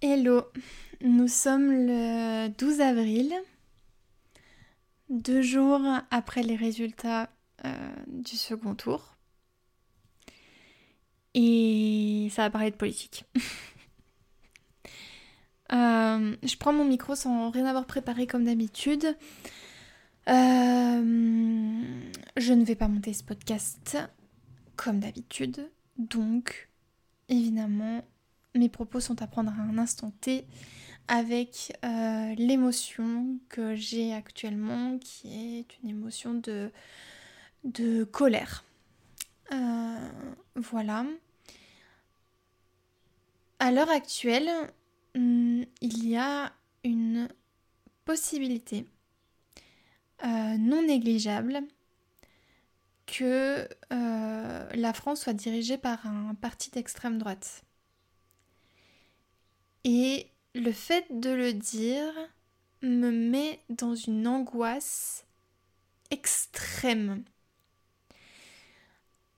Hello, nous sommes le 12 avril, deux jours après les résultats euh, du second tour. Et ça va parler de politique. Euh, je prends mon micro sans rien avoir préparé comme d'habitude. Euh, je ne vais pas monter ce podcast comme d'habitude. Donc, évidemment, mes propos sont à prendre à un instant T avec euh, l'émotion que j'ai actuellement, qui est une émotion de, de colère. Euh, voilà. À l'heure actuelle, hmm, il y a une possibilité euh, non négligeable que la France soit dirigée par un parti d'extrême droite. Et le fait de le dire me met dans une angoisse extrême.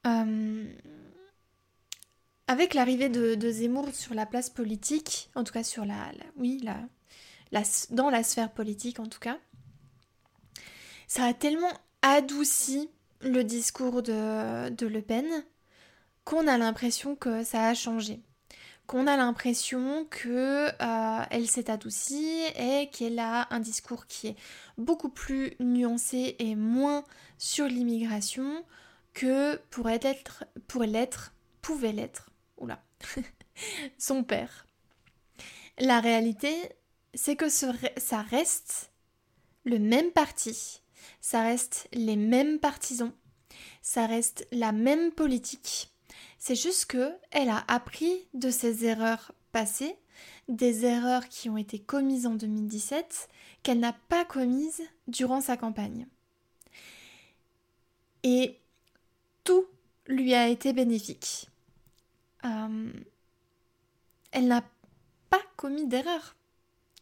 Euh, avec l'arrivée de, Zemmour sur la place politique, en tout cas sur la, oui, la, dans la sphère politique en tout cas, ça a tellement adouci le discours de Le Pen qu'on a l'impression que ça a changé qu'on a l'impression que euh, s'est adoucie et qu'elle a un discours qui est beaucoup plus nuancé et moins sur l'immigration que pourrait être, pourrait l'être, pouvait l'être, oula, son père. La réalité, c'est que ça reste le même parti, ça reste les mêmes partisans, ça reste la même politique, c'est juste que elle a appris de ses erreurs passées, des erreurs qui ont été commises en 2017 qu'elle n'a pas commises durant sa campagne. Et tout lui a été bénéfique. Euh, elle n'a pas commis d'erreur.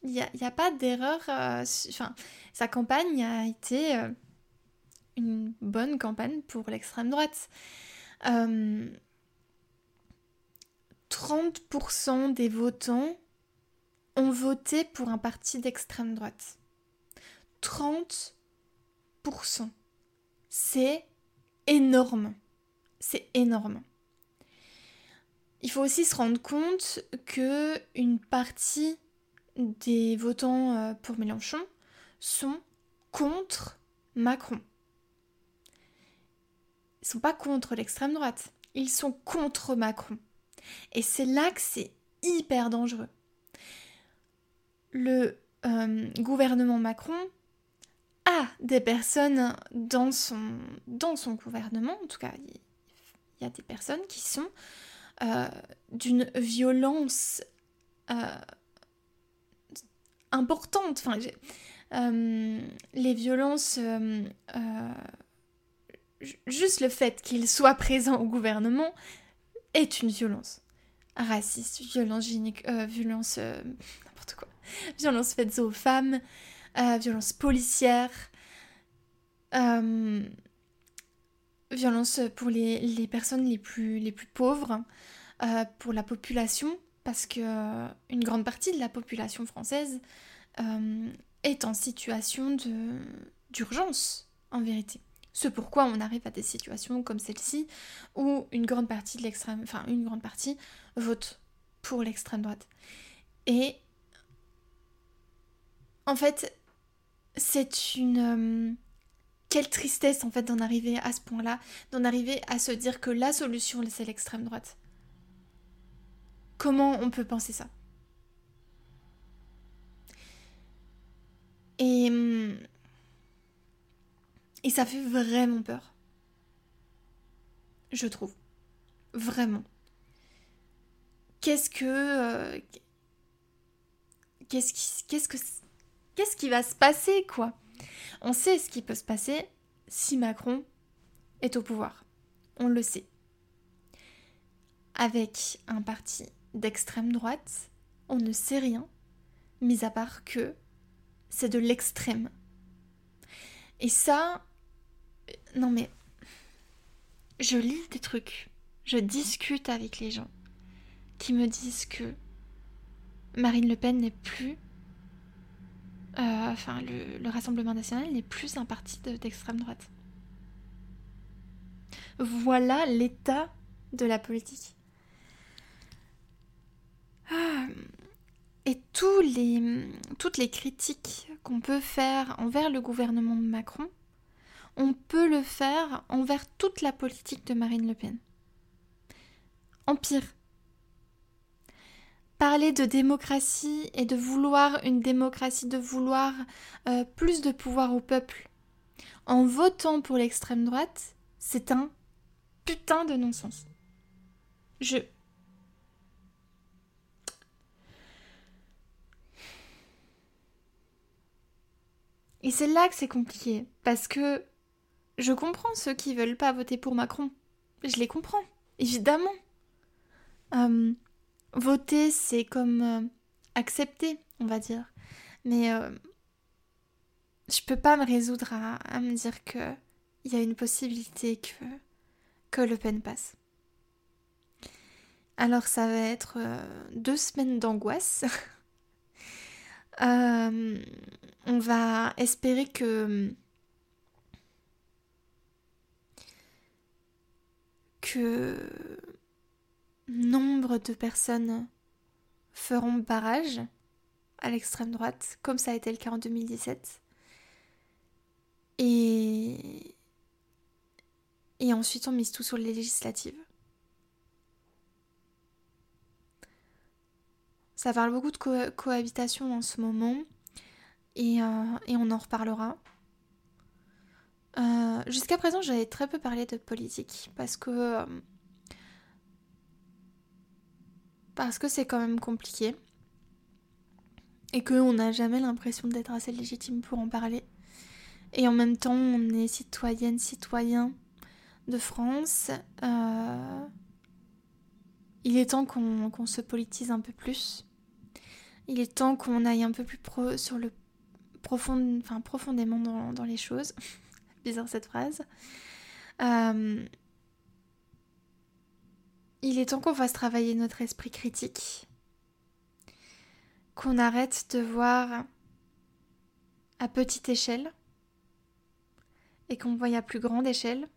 Il n'y a, a, pas d'erreur. Euh, enfin, sa campagne a été euh, une bonne campagne pour l'extrême droite. 30% des votants ont voté pour un parti d'extrême droite. 30%. C'est énorme. C'est énorme. Il faut aussi se rendre compte que une partie des votants euh, pour Mélenchon sont contre Macron. Ils sont pas contre l'extrême droite, ils sont contre Macron. Et c'est là que c'est hyper dangereux. Le euh, gouvernement Macron a des personnes dans son, gouvernement, en tout cas, il y a des personnes qui sont euh, d'une violence euh, importante. Les violences, juste le fait qu'il soit présent au gouvernement, est une violence raciste, violence gynéco, euh, violence euh, n'importe quoi, violence faite aux femmes, euh, violence policière, violence pour les, personnes les plus, les plus pauvres, pour la population, parce que une grande partie de la population française est en situation d'urgence, en vérité. Ce pourquoi on arrive à des situations comme celle-ci où une grande partie de l'extrême, enfin vote pour l'extrême droite. Et en fait, c'est une euh, quelle tristesse en fait d'en arriver à ce point-là, d'en arriver à se dire que la solution c'est l'extrême droite. Comment on peut penser ça? Et hum, et ça fait vraiment peur. Je trouve. Vraiment. Qu'est-ce que. Euh, qu'est-ce qui. Qu'est-ce que. Qu'est-ce qui va se passer, quoi? On sait ce qui peut se passer si Macron est au pouvoir. On le sait. Avec un parti d'extrême droite, on ne sait rien, mis à part que c'est de l'extrême. Et ça, non mais, je lis des trucs, je discute avec les gens qui me disent que Marine Le Pen n'est plus. enfin, le, Rassemblement national n'est plus un parti d'extrême droite. Voilà l'état de la politique. Ah, et tous les, toutes les critiques qu'on peut faire envers le gouvernement de Macron, on peut le faire envers toute la politique de Marine Le Pen. Empire. Parler de démocratie et de vouloir une démocratie, de vouloir euh, plus de pouvoir au peuple en votant pour l'extrême droite, c'est un putain de non-sens. Je. Et c'est là que c'est compliqué, parce que je comprends ceux qui veulent pas voter pour Macron. Je les comprends, évidemment. Euh, voter, c'est comme euh, accepter, on va dire. Mais euh, je peux pas me résoudre à, me dire que il y a une possibilité que que Le Pen passe. Alors ça va être euh, deux semaines d'angoisse. On va espérer que que nombre de personnes feront barrage à l'extrême droite, comme ça a été le cas en 2017. Et et ensuite, on mise tout sur les législatives. Ça parle beaucoup de cohabitation en ce moment. Et, euh, on en reparlera. Euh, jusqu'à présent, j'avais très peu parlé de politique. Parce que. Euh, parce que c'est quand même compliqué. Et qu'on n'a jamais l'impression d'être assez légitime pour en parler. Et en même temps, on est citoyenne, citoyen de France. Euh, il est temps qu'on se politise un peu plus. Il est temps qu'on aille un peu plus pro sur le profond, profondément dans, les choses. Bizarre cette phrase. Euh, il est temps qu'on fasse travailler notre esprit critique. Qu'on arrête de voir à petite échelle et qu'on voit à plus grande échelle.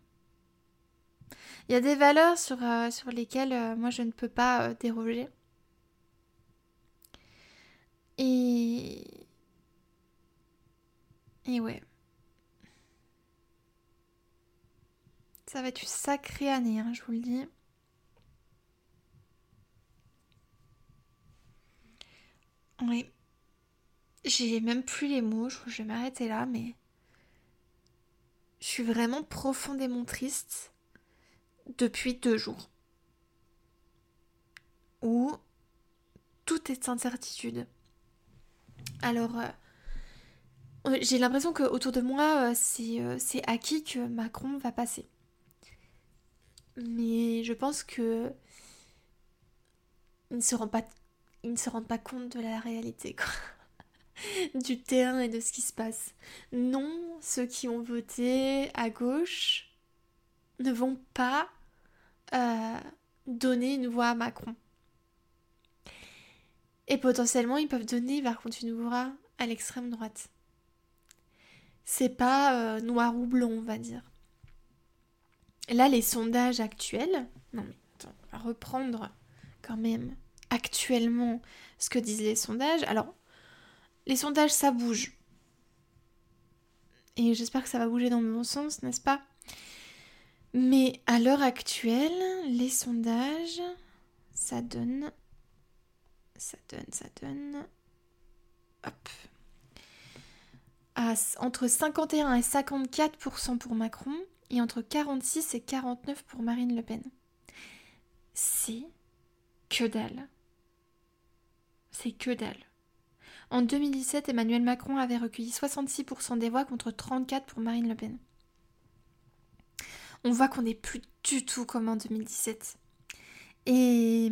Il y a des valeurs sur, euh, sur lesquelles euh, moi je ne peux pas déroger. Et. Et ouais. Ça va être une sacrée année, hein, je vous le dis. Oui. J'ai même plus les mots, je, vais m'arrêter là, mais. Je suis vraiment profondément triste depuis deux jours. Où tout est incertitude. Alors, euh, j'ai l'impression qu'autour de moi, euh, euh, c'est acquis que Macron va passer. Mais je pense que ils ne se rendent pas, compte de la réalité, du terrain et de ce qui se passe. Non, ceux qui ont voté à gauche ne vont pas euh, donner une voix à Macron. Et potentiellement, ils peuvent donner par contre une voix à l'extrême droite. C'est pas euh, noir ou blanc, on va dire. Là, les sondages actuels. Non, mais attends, on va reprendre quand même actuellement ce que disent les sondages. Alors, les sondages, ça bouge. Et j'espère que ça va bouger dans le bon sens, n'est-ce pas? Mais à l'heure actuelle, les sondages, ça donne. Ça donne, ça donne. Hop. entre 51 et 54% pour Macron et entre 46 et 49 pour Marine Le Pen. C'est que dalle. C'est que dalle. En 2017, Emmanuel Macron avait recueilli 66% des voix contre 34 pour Marine Le Pen on voit qu'on n'est plus du tout comme en 2017. Et.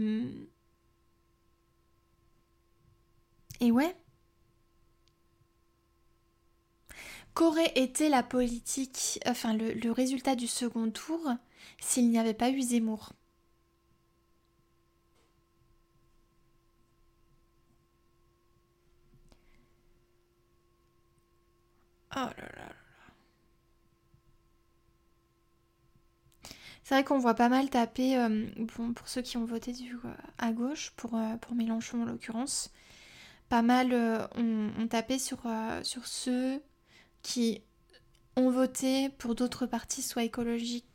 Et ouais. Qu'aurait été la politique, enfin le, résultat du second tour, s'il n'y avait pas eu Zemmour? Oh là là là. C'est vrai qu'on voit pas mal taper, euh, pour ceux qui ont voté euh, à gauche, euh, pour, Mélenchon en l'occurrence, pas mal ont tapé sur, sur ceux qui ont voté pour d'autres partis, soit écologiques,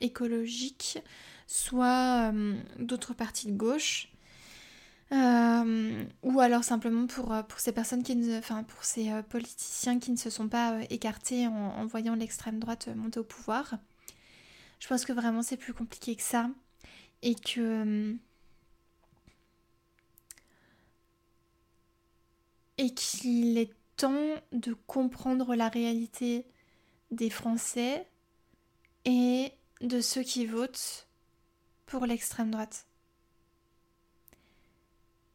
écologiques soit d'autres partis de gauche. ou alors simplement pour, pour ces personnes qui ne, enfin pour ces politiciens qui ne se sont pas écartés en voyant l'extrême droite monter au pouvoir. Je pense que vraiment c'est plus compliqué que ça. Et que... Euh, et qu'il est temps de comprendre la réalité des Français et de ceux qui votent pour l'extrême droite.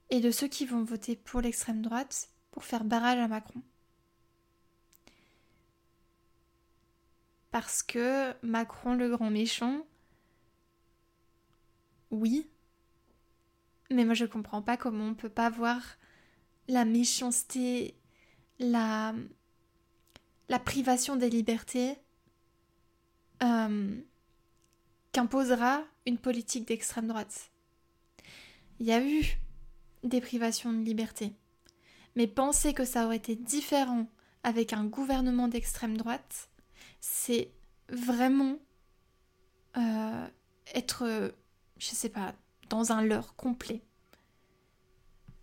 Et de ceux qui vont voter pour l'extrême droite pour faire barrage à Macron. parce que Macron le grand méchant, oui, mais moi je comprends pas comment on peut pas voir la méchanceté, la, privation des libertés euh, qu'imposera une politique d'extrême droite. Il y a eu des privations de liberté, mais penser que ça aurait été différent avec un gouvernement d'extrême droite, c'est vraiment euh, être, je sais pas, dans un leurre complet.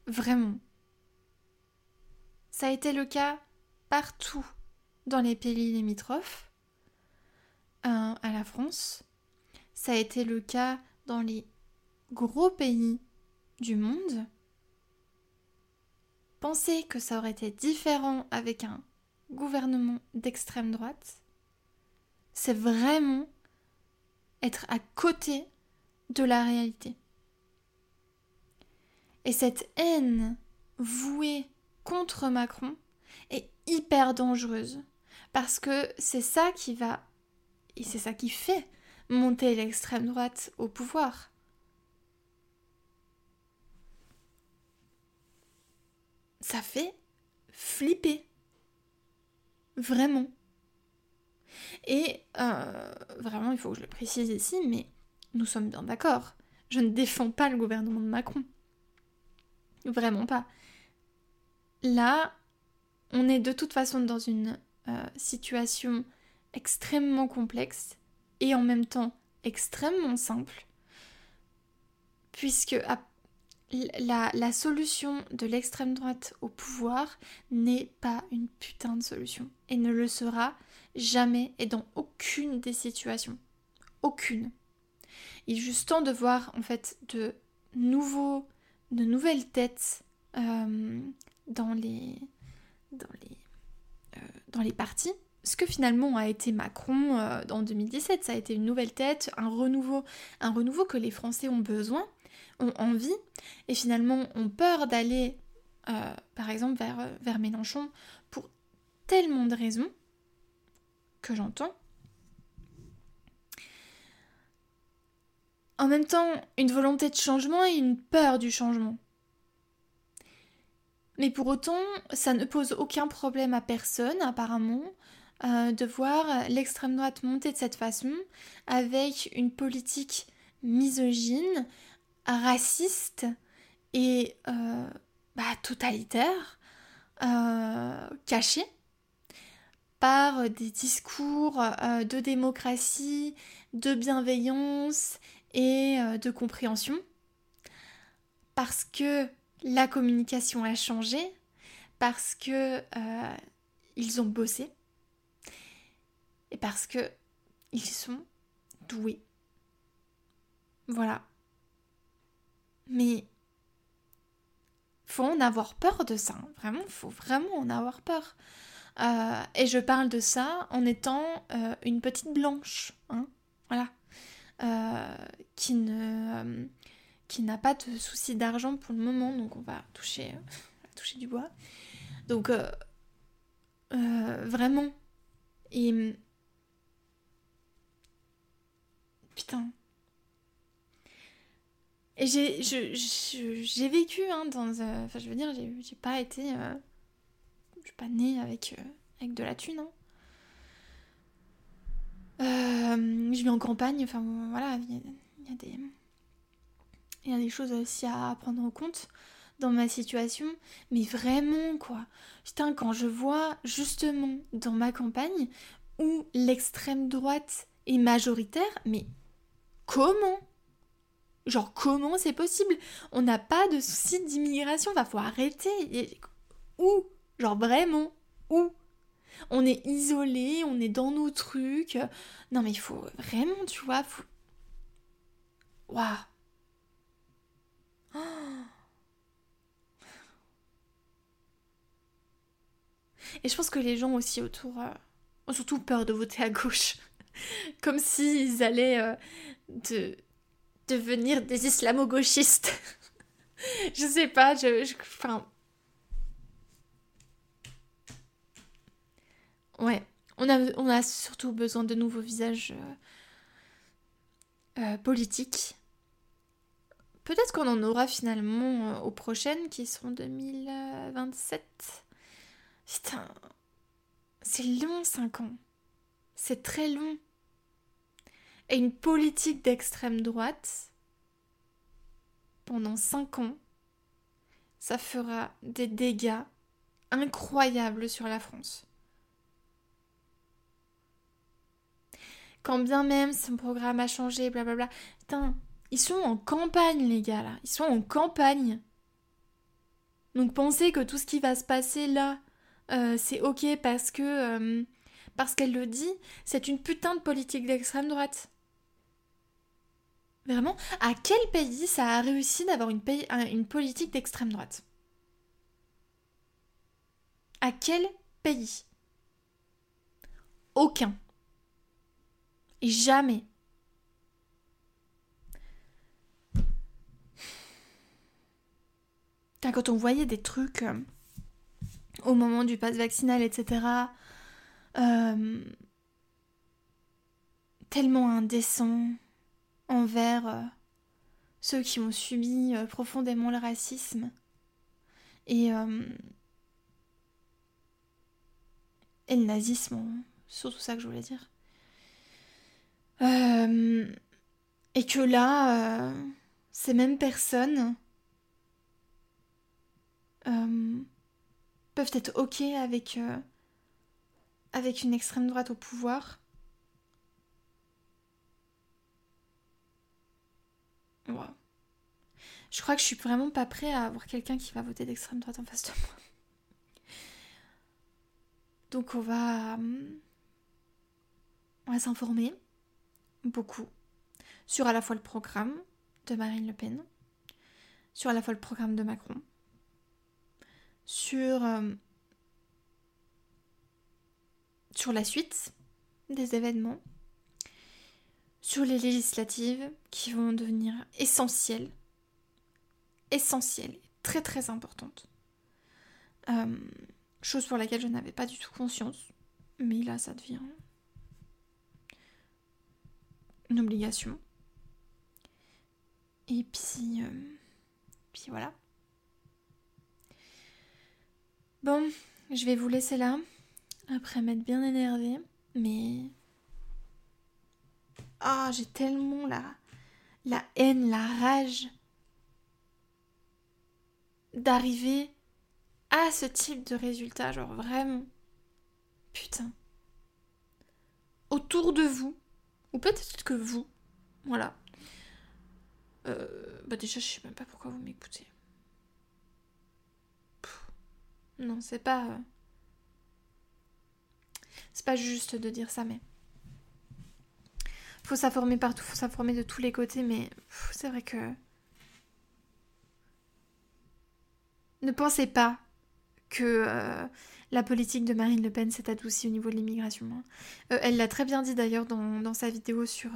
Vraiment. Ça a été le cas partout dans les pays limitrophes à la France. Ça a été le cas dans les gros pays du monde. Penser que ça aurait été différent avec un gouvernement d'extrême droite, c'est vraiment être à côté de la réalité. Et cette haine vouée contre Macron est hyper dangereuse parce que c'est ça qui va et c'est ça qui fait monter l'extrême droite au pouvoir. Ça fait flipper. Vraiment. Et euh, vraiment, il faut que je le précise ici, mais nous sommes bien d'accord. Je ne défends pas le gouvernement de Macron. Vraiment pas. Là, on est de toute façon dans une euh, situation extrêmement complexe et en même temps extrêmement simple, puisque la, solution de l'extrême droite au pouvoir n'est pas une putain de solution et ne le sera jamais et dans aucune des situations. Aucune. Il est juste temps de voir en fait de nouveaux, de nouvelles têtes euh, dans les, dans les, euh, dans les partis. Ce que finalement a été Macron euh, en 2017, ça a été une nouvelle tête, un renouveau, un renouveau que les Français ont besoin, ont envie, et finalement ont peur d'aller, par exemple, vers, vers Mélenchon pour tellement de raisons que j'entends. En même temps, une volonté de changement et une peur du changement. Mais pour autant, ça ne pose aucun problème à personne, apparemment, euh, de voir l'extrême droite monter de cette façon, avec une politique misogyne, raciste et euh, bah, totalitaire, euh, cachée par des discours de démocratie, de bienveillance et de compréhension, parce que la communication a changé, parce que ils ont bossé et parce que ils sont doués. Voilà. Mais faut en avoir peur de ça. Hein. Vraiment, faut vraiment en avoir peur. Euh, et je parle de ça en étant euh, une petite blanche, hein, voilà, euh, qui ne qui n'a pas de souci d'argent pour le moment, donc on va toucher, toucher du bois. Donc vraiment, et putain. Et j'ai, j'ai vécu hein, dans. Enfin, je veux dire, j'ai, pas été. Je suis pas née avec avec de la thune. Hein. Euh, je vis en campagne, enfin voilà, il y, a des. Il y a des choses aussi à prendre en compte dans ma situation, mais vraiment quoi. Putain, quand je vois justement dans ma campagne où l'extrême droite est majoritaire, mais comment? Genre comment c'est possible? On n'a pas de souci d'immigration, va faut arrêter. Où? Genre vraiment Où? On est isolé, on est dans nos trucs. Non mais il faut vraiment, tu vois. Waouh Et je pense que les gens aussi autour euh, ont surtout peur de voter à gauche. Comme s'ils allaient euh, de, devenir des islamo-gauchistes. je sais pas, je. Enfin. Ouais, on a, on a surtout besoin de nouveaux visages euh, politiques. Peut-être qu'on en aura finalement aux prochaines qui seront 2027. Putain, c'est long 5 ans. C'est très long. Et une politique d'extrême droite, pendant 5 ans, ça fera des dégâts incroyables sur la France. Quand bien même son programme a changé, blablabla. Putain, ils sont en campagne, les gars, là. Ils sont en campagne. Donc pensez que tout ce qui va se passer là, euh, c'est ok parce que euh, parce qu'elle le dit, c'est une putain de politique d'extrême droite. Vraiment, à quel pays ça a réussi d'avoir une, une politique d'extrême droite? À quel pays? Aucun. Jamais. Quand on voyait des trucs euh, au moment du pass vaccinal, etc. Euh, tellement indécent envers euh, ceux qui ont subi profondément le racisme. Et, le nazisme, surtout ça que je voulais dire. et que là, ces mêmes personnes peuvent être ok avec, euh, avec une extrême droite au pouvoir. Je crois que je suis vraiment pas prêt à avoir quelqu'un qui va voter d'extrême droite en face de moi. Donc on va, on va s'informer beaucoup sur à la fois le programme de Marine Le Pen, sur à la fois le programme de Macron, sur, euh, sur la suite des événements, sur les législatives qui vont devenir essentielles, essentielles, très très importantes. Euh, chose pour laquelle je n'avais pas du tout conscience, mais là ça devient une obligation. Et puis, euh, puis voilà. Bon, je vais vous laisser là, après m'être bien énervée, mais... Ah, j'ai tellement la... la haine, la rage d'arriver à ce type de résultat, genre vraiment. Putain. Autour de vous, ou peut-être que vous, voilà. Euh, bah déjà, je sais même pas pourquoi vous m'écoutez. Non, c'est pas. Euh, c'est pas juste de dire ça, mais. Faut s'informer partout, faut s'informer de tous les côtés, mais c'est vrai que. Ne pensez pas que euh, la politique de Marine Le Pen s'est adoucie au niveau de l'immigration. Hein. Euh, elle l'a très bien dit d'ailleurs dans, sa vidéo sur,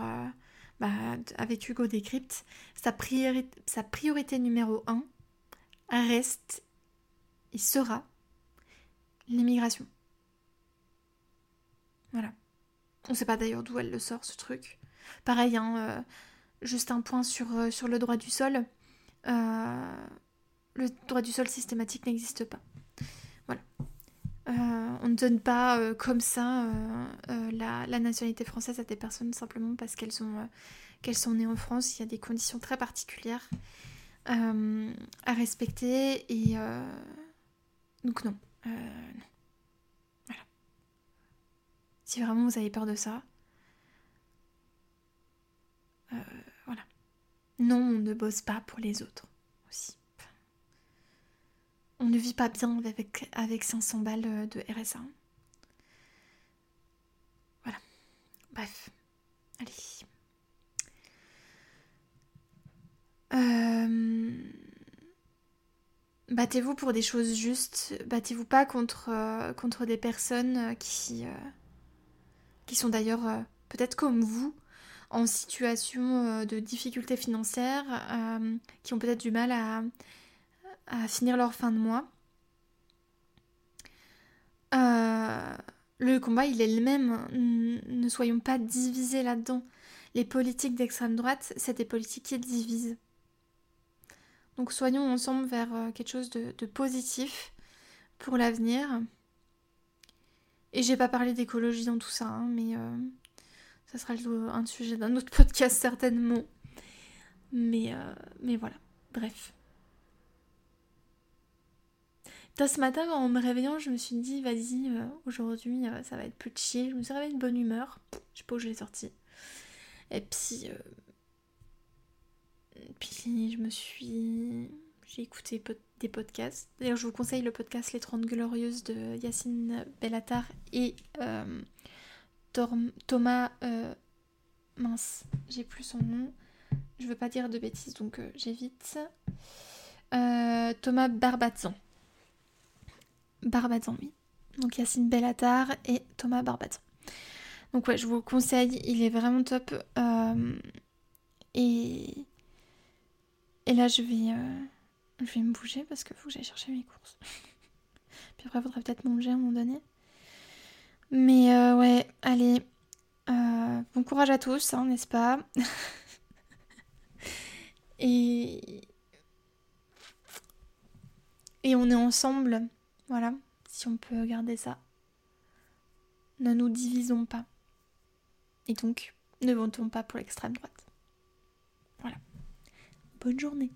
bah, avec Hugo Décrypte. Sa priorité, sa priorité numéro un reste et sera l'immigration. Voilà. On ne sait pas d'ailleurs d'où elle le sort ce truc. Pareil, hein, euh, juste un point sur, euh, sur le droit du sol. Euh, le droit du sol systématique n'existe pas. Voilà. on ne donne pas comme ça la, la, nationalité française à des personnes simplement parce qu'elles sont, sont nées en France. Il y a des conditions très particulières à respecter et donc non. Non. Voilà. Si vraiment vous avez peur de ça, voilà. Non, on ne bosse pas pour les autres aussi. On ne vit pas bien avec, avec 500 balles euh, de RSA. Voilà. Bref. Allez. Euh, battez-vous pour des choses justes. Battez-vous pas contre, euh, contre des personnes qui, qui sont d'ailleurs peut-être comme vous, en situation de difficulté financière, qui ont peut-être du mal à, à finir leur fin de mois. Euh, le combat, il est le même. Ne soyons pas divisés là-dedans. Les politiques d'extrême droite, c'est des politiques qui divisent. Donc soyons ensemble vers euh, quelque chose de, positif pour l'avenir. Et j'ai pas parlé d'écologie dans tout ça, hein, mais euh, ça sera un sujet d'un autre podcast certainement. Mais, mais voilà, bref ce matin, en me réveillant, je me suis dit, vas-y, euh, aujourd'hui, euh, ça va être plus chill. Je me suis réveillée de bonne humeur. Je sais pas où je l'ai sorti. Et puis, euh, puis, je me suis. J'ai écouté des podcasts. D'ailleurs, je vous conseille le podcast Les 30 Glorieuses de Yacine Bellatar et Thomas. mince, j'ai plus son nom. Je veux pas dire de bêtises, donc j'évite. Thomas Barbazan. Barbazan, oui. Donc Yacine Bellatar et Thomas Barbazan. Donc ouais, je vous le conseille, il est vraiment top. Euh, et... et là, je vais, euh, je vais me bouger parce qu'il faut que j'aille chercher mes courses. Puis après, il faudrait peut-être manger à un moment donné. Mais euh, ouais, allez. bon courage à tous, hein, n'est-ce pas? Et... Et on est ensemble voilà, si on peut garder ça. Ne nous divisons pas. Et donc, ne votons pas pour l'extrême droite. Bonne journée.